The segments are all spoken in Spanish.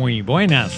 Muy buenas.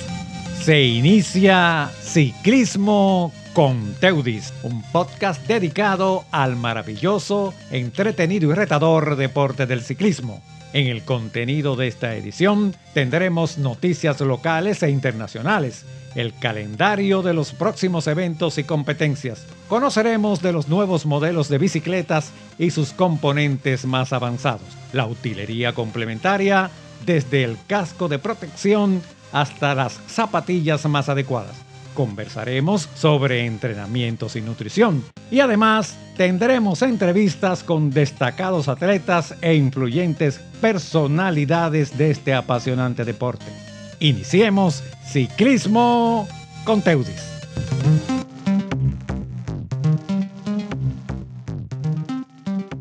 Se inicia Ciclismo con Teudis, un podcast dedicado al maravilloso, entretenido y retador deporte del ciclismo. En el contenido de esta edición tendremos noticias locales e internacionales, el calendario de los próximos eventos y competencias. Conoceremos de los nuevos modelos de bicicletas y sus componentes más avanzados, la utilería complementaria, desde el casco de protección hasta las zapatillas más adecuadas. Conversaremos sobre entrenamientos y nutrición y además tendremos entrevistas con destacados atletas e influyentes personalidades de este apasionante deporte. Iniciemos Ciclismo con Teudis.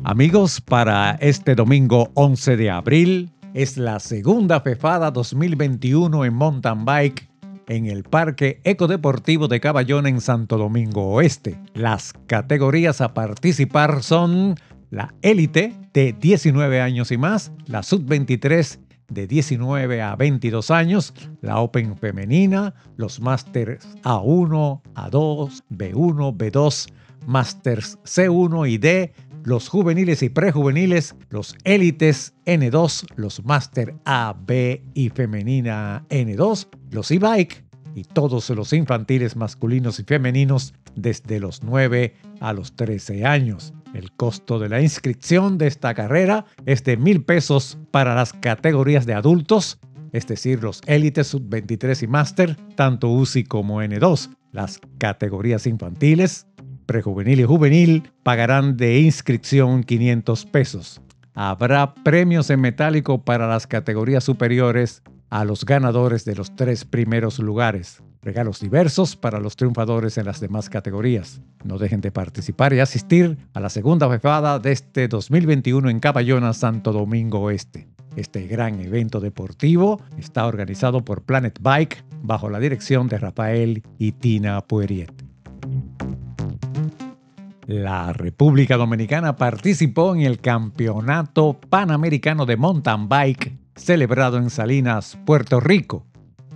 Amigos, para este domingo 11 de abril es la segunda FEFADA 2021 en mountain bike en el Parque Ecodeportivo de Caballón en Santo Domingo Oeste. Las categorías a participar son la élite de 19 años y más, la sub-23 de 19 a 22 años, la Open femenina, los Masters A1, A2, B1, B2, Masters C1 y D, los juveniles y prejuveniles, los élites N2, los Master A, B y femenina N2, los e-bike y todos los infantiles masculinos y femeninos desde los 9 a los 13 años. El costo de la inscripción de esta carrera es de mil pesos para las categorías de adultos, es decir, los élites sub-23 y máster, tanto UCI como N2. Las categorías infantiles prejuvenil y juvenil pagarán de inscripción 500 pesos. Habrá premios en metálico para las categorías superiores a los ganadores de los tres primeros lugares. Regalos diversos para los triunfadores en las demás categorías. No dejen de participar y asistir a la segunda fefada de este 2021 en Caballona, Santo Domingo Oeste. Este gran evento deportivo está organizado por Planet Bike bajo la dirección de Rafael y Tina Pueriet. La República Dominicana participó en el Campeonato Panamericano de Mountain Bike celebrado en Salinas, Puerto Rico.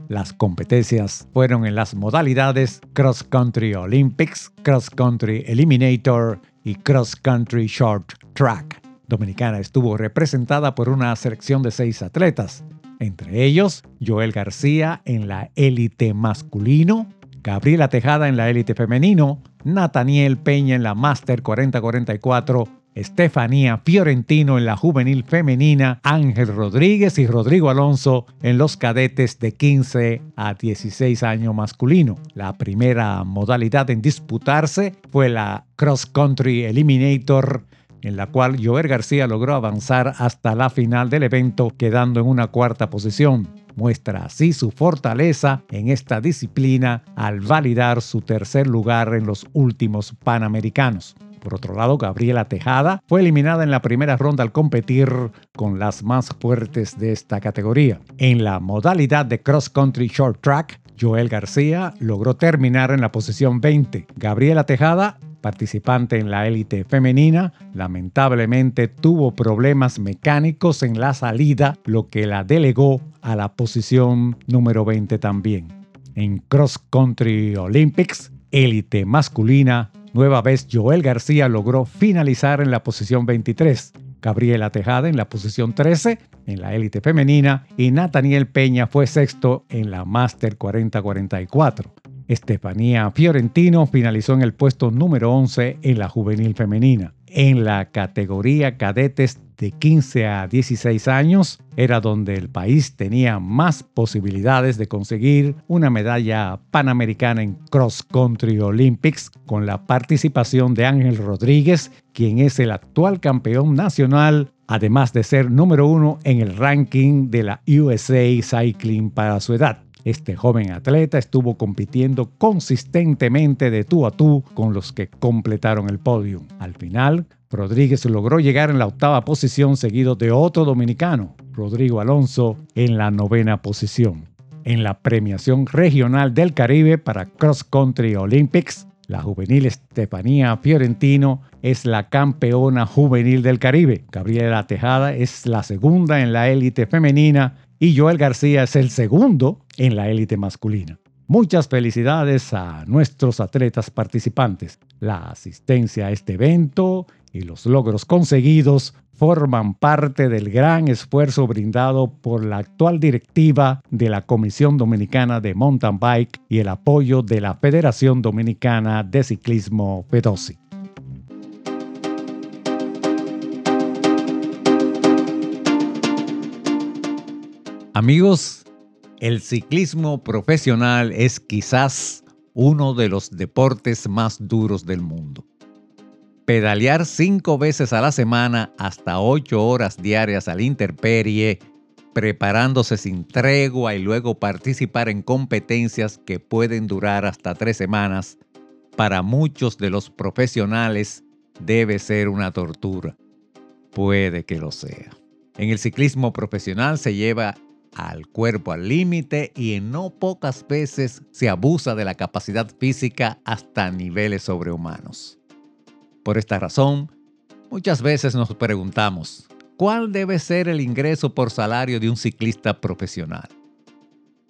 Las competencias fueron en las modalidades Cross Country Olympics, Cross Country Eliminator y Cross Country Short Track. Dominicana estuvo representada por una selección de seis atletas, entre ellos Joel García en la élite masculino, Gabriela Tejada en la élite femenino, Nathaniel Peña en la Master 4044, Estefanía Fiorentino en la juvenil femenina, Ángel Rodríguez y Rodrigo Alonso en los cadetes de 15 a 16 años masculino. La primera modalidad en disputarse fue la Cross Country Eliminator en la cual Joer García logró avanzar hasta la final del evento quedando en una cuarta posición muestra así su fortaleza en esta disciplina al validar su tercer lugar en los últimos Panamericanos. Por otro lado, Gabriela Tejada fue eliminada en la primera ronda al competir con las más fuertes de esta categoría. En la modalidad de cross country short track, Joel García logró terminar en la posición 20. Gabriela Tejada participante en la élite femenina, lamentablemente tuvo problemas mecánicos en la salida, lo que la delegó a la posición número 20 también. En Cross Country Olympics, élite masculina, nueva vez Joel García logró finalizar en la posición 23. Gabriela Tejada en la posición 13 en la élite femenina y Nathaniel Peña fue sexto en la Master 4044. Estefanía Fiorentino finalizó en el puesto número 11 en la juvenil femenina. En la categoría cadetes de 15 a 16 años era donde el país tenía más posibilidades de conseguir una medalla panamericana en Cross Country Olympics con la participación de Ángel Rodríguez, quien es el actual campeón nacional, además de ser número uno en el ranking de la USA Cycling para su edad. Este joven atleta estuvo compitiendo consistentemente de tú a tú con los que completaron el podio. Al final, Rodríguez logró llegar en la octava posición seguido de otro dominicano, Rodrigo Alonso, en la novena posición. En la premiación regional del Caribe para Cross Country Olympics, la juvenil Estefanía Fiorentino es la campeona juvenil del Caribe. Gabriela Tejada es la segunda en la élite femenina y Joel García es el segundo en la élite masculina. Muchas felicidades a nuestros atletas participantes. La asistencia a este evento y los logros conseguidos forman parte del gran esfuerzo brindado por la actual directiva de la Comisión Dominicana de Mountain Bike y el apoyo de la Federación Dominicana de Ciclismo FEDOSI. Amigos, el ciclismo profesional es quizás uno de los deportes más duros del mundo. Pedalear cinco veces a la semana hasta ocho horas diarias al interperie, preparándose sin tregua y luego participar en competencias que pueden durar hasta tres semanas, para muchos de los profesionales debe ser una tortura. Puede que lo sea. En el ciclismo profesional se lleva al cuerpo al límite y en no pocas veces se abusa de la capacidad física hasta niveles sobrehumanos. Por esta razón, muchas veces nos preguntamos, ¿cuál debe ser el ingreso por salario de un ciclista profesional?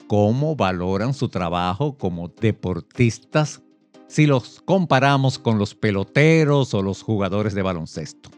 ¿Cómo valoran su trabajo como deportistas si los comparamos con los peloteros o los jugadores de baloncesto?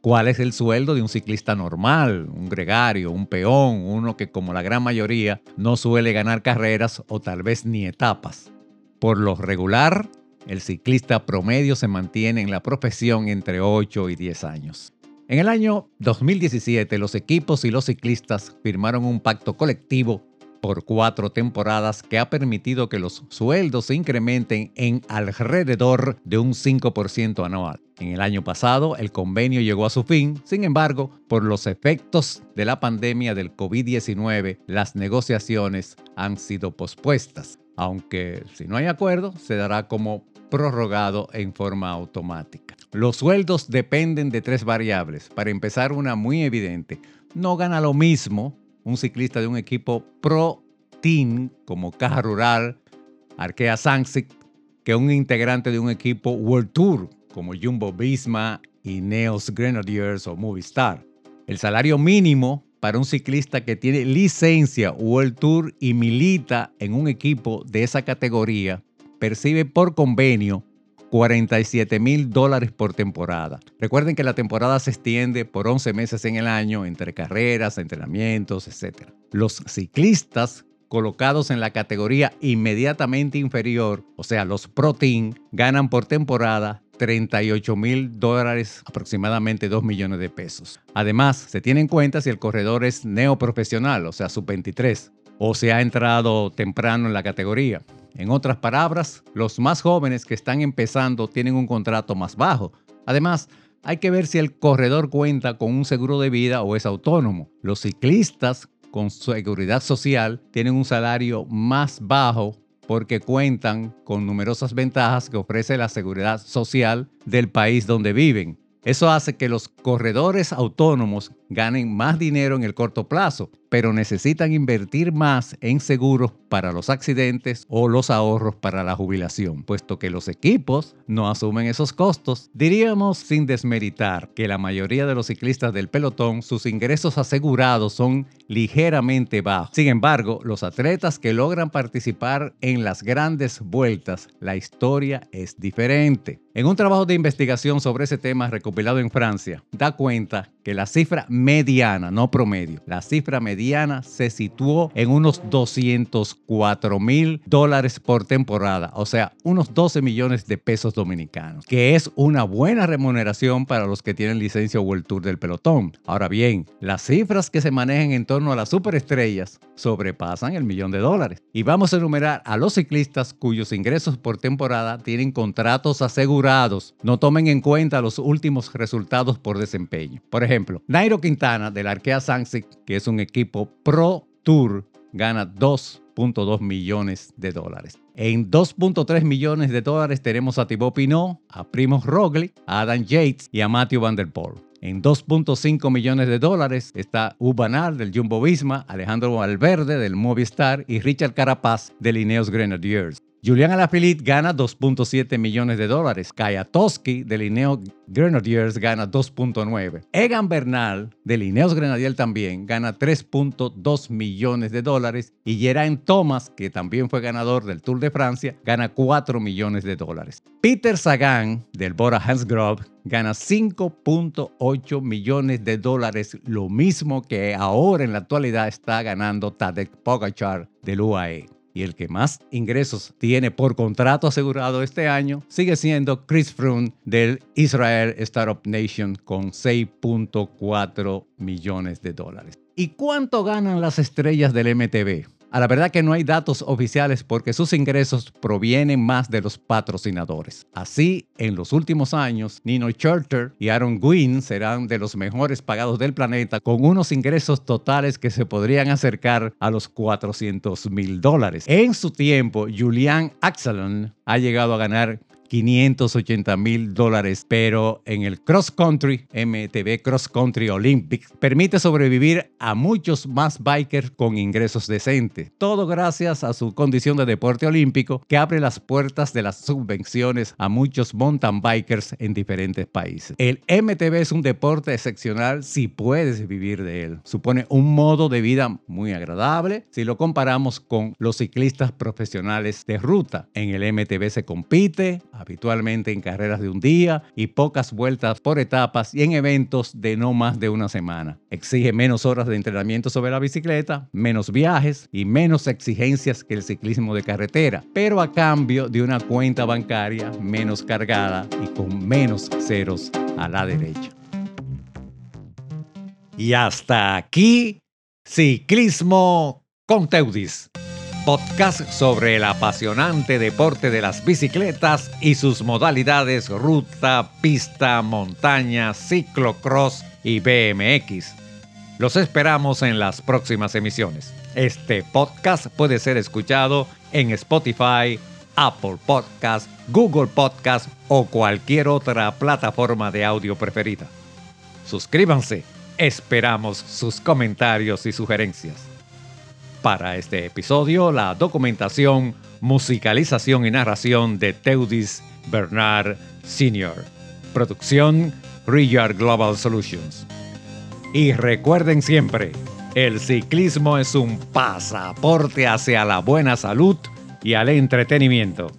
Cuál es el sueldo de un ciclista normal, un gregario, un peón, uno que como la gran mayoría no suele ganar carreras o tal vez ni etapas. Por lo regular, el ciclista promedio se mantiene en la profesión entre 8 y 10 años. En el año 2017, los equipos y los ciclistas firmaron un pacto colectivo por cuatro temporadas que ha permitido que los sueldos se incrementen en alrededor de un 5% anual. En el año pasado, el convenio llegó a su fin, sin embargo, por los efectos de la pandemia del COVID-19, las negociaciones han sido pospuestas, aunque si no hay acuerdo, se dará como prorrogado en forma automática. Los sueldos dependen de tres variables. Para empezar, una muy evidente. No gana lo mismo un ciclista de un equipo pro team como Caja Rural, Arkea Sansic, que un integrante de un equipo World Tour como Jumbo Visma y Neos Grenadiers o Movistar. El salario mínimo para un ciclista que tiene licencia World Tour y milita en un equipo de esa categoría percibe por convenio 47 mil dólares por temporada. Recuerden que la temporada se extiende por 11 meses en el año entre carreras, entrenamientos, etc. Los ciclistas colocados en la categoría inmediatamente inferior, o sea, los Pro Team, ganan por temporada 38 mil dólares, aproximadamente 2 millones de pesos. Además, se tiene en cuenta si el corredor es neoprofesional, o sea, sub-23, o se ha entrado temprano en la categoría. En otras palabras, los más jóvenes que están empezando tienen un contrato más bajo. Además, hay que ver si el corredor cuenta con un seguro de vida o es autónomo. Los ciclistas con seguridad social tienen un salario más bajo porque cuentan con numerosas ventajas que ofrece la seguridad social del país donde viven. Eso hace que los corredores autónomos ganen más dinero en el corto plazo, pero necesitan invertir más en seguros para los accidentes o los ahorros para la jubilación, puesto que los equipos no asumen esos costos. Diríamos sin desmeritar que la mayoría de los ciclistas del pelotón sus ingresos asegurados son ligeramente bajos. Sin embargo, los atletas que logran participar en las grandes vueltas, la historia es diferente. En un trabajo de investigación sobre ese tema recopilado en Francia, da cuenta que la cifra mediana, no promedio, la cifra mediana se situó en unos 204 mil dólares por temporada, o sea, unos 12 millones de pesos dominicanos, que es una buena remuneración para los que tienen licencia World Tour del pelotón. Ahora bien, las cifras que se manejan en torno a las superestrellas sobrepasan el millón de dólares. Y vamos a enumerar a los ciclistas cuyos ingresos por temporada tienen contratos asegurados. No tomen en cuenta los últimos resultados por desempeño. Por ejemplo, Nairo Quintana del Arkea Sansic, que es un equipo Pro Tour, gana 2.2 millones de dólares. En 2.3 millones de dólares tenemos a Thibaut Pinot, a Primoz Roglic, a Adam Yates y a Matthew Van Der Poel. En 2.5 millones de dólares está Ubanal del Jumbo Visma, Alejandro Valverde del Movistar y Richard Carapaz del Ineos Grenadiers. Julian Alaphilippe gana 2.7 millones de dólares. Kayatoski de Lineo Grenadiers gana 2.9. Egan Bernal de Lineos Grenadier también gana 3.2 millones de dólares. Y Geraint Thomas, que también fue ganador del Tour de Francia, gana 4 millones de dólares. Peter Sagan del Bora Hansgrohe gana 5.8 millones de dólares, lo mismo que ahora en la actualidad está ganando Tadej Pogacar del UAE y el que más ingresos tiene por contrato asegurado este año sigue siendo Chris Froome del Israel Startup Nation con 6.4 millones de dólares. ¿Y cuánto ganan las estrellas del MTV? A la verdad que no hay datos oficiales porque sus ingresos provienen más de los patrocinadores. Así, en los últimos años, Nino Charter y Aaron Gwynn serán de los mejores pagados del planeta con unos ingresos totales que se podrían acercar a los 400 mil dólares. En su tiempo, Julian Axelon ha llegado a ganar 580 mil dólares, pero en el cross country, MTV Cross Country Olympics, permite sobrevivir a muchos más bikers con ingresos decentes. Todo gracias a su condición de deporte olímpico que abre las puertas de las subvenciones a muchos mountain bikers en diferentes países. El MTV es un deporte excepcional si puedes vivir de él. Supone un modo de vida muy agradable si lo comparamos con los ciclistas profesionales de ruta. En el MTV se compite, habitualmente en carreras de un día y pocas vueltas por etapas y en eventos de no más de una semana. Exige menos horas de entrenamiento sobre la bicicleta, menos viajes y menos exigencias que el ciclismo de carretera, pero a cambio de una cuenta bancaria menos cargada y con menos ceros a la derecha. Y hasta aquí, Ciclismo con Teudis podcast sobre el apasionante deporte de las bicicletas y sus modalidades ruta, pista, montaña, ciclocross y BMX. Los esperamos en las próximas emisiones. Este podcast puede ser escuchado en Spotify, Apple Podcast, Google Podcast o cualquier otra plataforma de audio preferida. Suscríbanse. Esperamos sus comentarios y sugerencias. Para este episodio, la documentación, musicalización y narración de Teudis Bernard Sr. Producción Riyard Global Solutions. Y recuerden siempre, el ciclismo es un pasaporte hacia la buena salud y al entretenimiento.